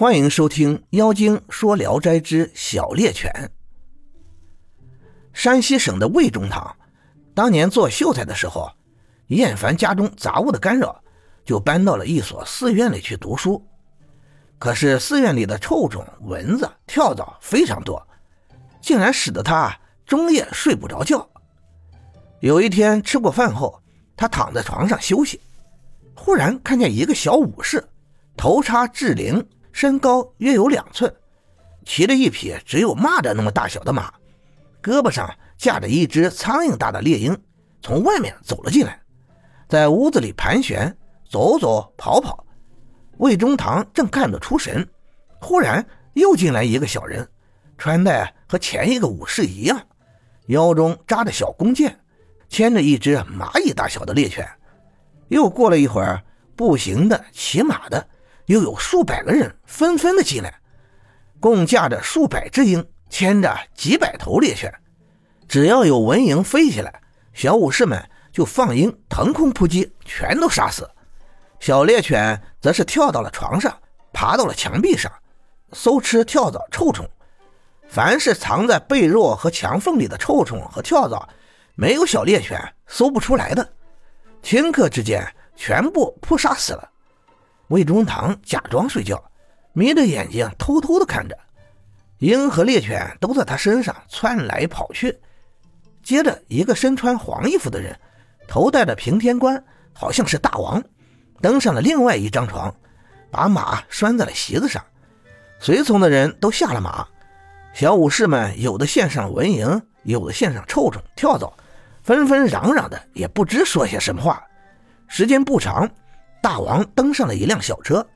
欢迎收听《妖精说聊斋之小猎犬》。山西省的魏中堂，当年做秀才的时候，厌烦家中杂物的干扰，就搬到了一所寺院里去读书。可是寺院里的臭虫、蚊子、跳蚤非常多，竟然使得他终夜睡不着觉。有一天吃过饭后，他躺在床上休息，忽然看见一个小武士，头插雉翎。身高约有两寸，骑着一匹只有蚂蚱那么大小的马，胳膊上架着一只苍蝇大的猎鹰，从外面走了进来，在屋子里盘旋，走走跑跑。魏中堂正看得出神，忽然又进来一个小人，穿戴和前一个武士一样，腰中扎着小弓箭，牵着一只蚂蚁大小的猎犬。又过了一会儿，步行的、骑马的。又有数百个人纷纷的进来，共驾着数百只鹰，牵着几百头猎犬。只要有蚊蝇飞起来，小武士们就放鹰腾空扑击，全都杀死。小猎犬则是跳到了床上，爬到了墙壁上，搜吃跳蚤、臭虫。凡是藏在被褥和墙缝里的臭虫和跳蚤，没有小猎犬搜不出来的。顷刻之间，全部扑杀死了。魏忠堂假装睡觉，眯着眼睛偷偷的看着，鹰和猎犬都在他身上窜来跑去。接着，一个身穿黄衣服的人，头戴着平天冠，好像是大王，登上了另外一张床，把马拴在了席子上。随从的人都下了马，小武士们有的献上蚊蝇，有的献上臭虫、跳蚤，纷纷嚷嚷的，也不知说些什么话。时间不长。大王登上了一辆小车，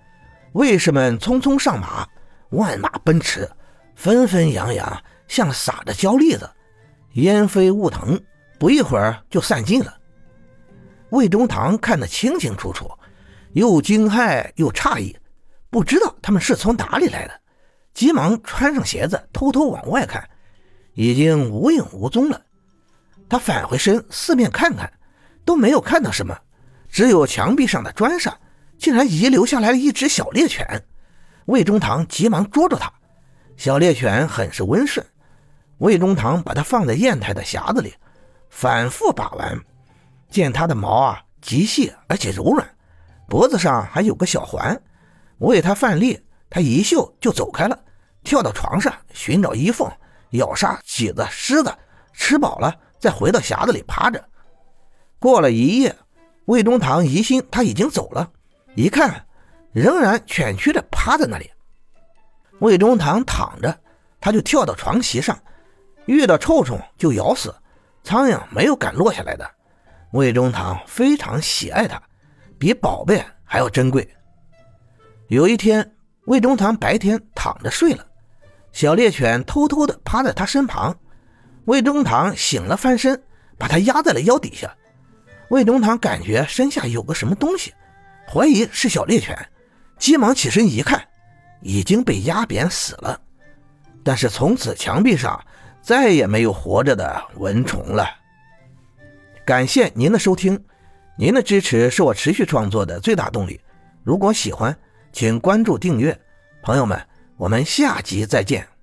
卫士们匆匆上马，万马奔驰，纷纷扬扬，像撒着焦粒子，烟飞雾腾，不一会儿就散尽了。魏忠堂看得清清楚楚，又惊骇又诧异，不知道他们是从哪里来的，急忙穿上鞋子，偷偷往外看，已经无影无踪了。他返回身，四面看看，都没有看到什么。只有墙壁上的砖上，竟然遗留下来了一只小猎犬。魏忠堂急忙捉住它。小猎犬很是温顺。魏忠堂把它放在砚台的匣子里，反复把玩。见它的毛啊极细而且柔软，脖子上还有个小环。喂它饭粒，它一嗅就走开了，跳到床上寻找衣缝，咬杀麂子、虱子，吃饱了再回到匣子里趴着。过了一夜。魏中堂疑心他已经走了，一看，仍然蜷曲的趴在那里。魏中堂躺着，他就跳到床席上，遇到臭虫就咬死，苍蝇没有敢落下来的。魏中堂非常喜爱它，比宝贝还要珍贵。有一天，魏忠堂白天躺着睡了，小猎犬偷偷的趴在他身旁，魏忠堂醒了，翻身把他压在了腰底下。魏东堂感觉身下有个什么东西，怀疑是小猎犬，急忙起身一看，已经被压扁死了。但是从此墙壁上再也没有活着的蚊虫了。感谢您的收听，您的支持是我持续创作的最大动力。如果喜欢，请关注订阅。朋友们，我们下集再见。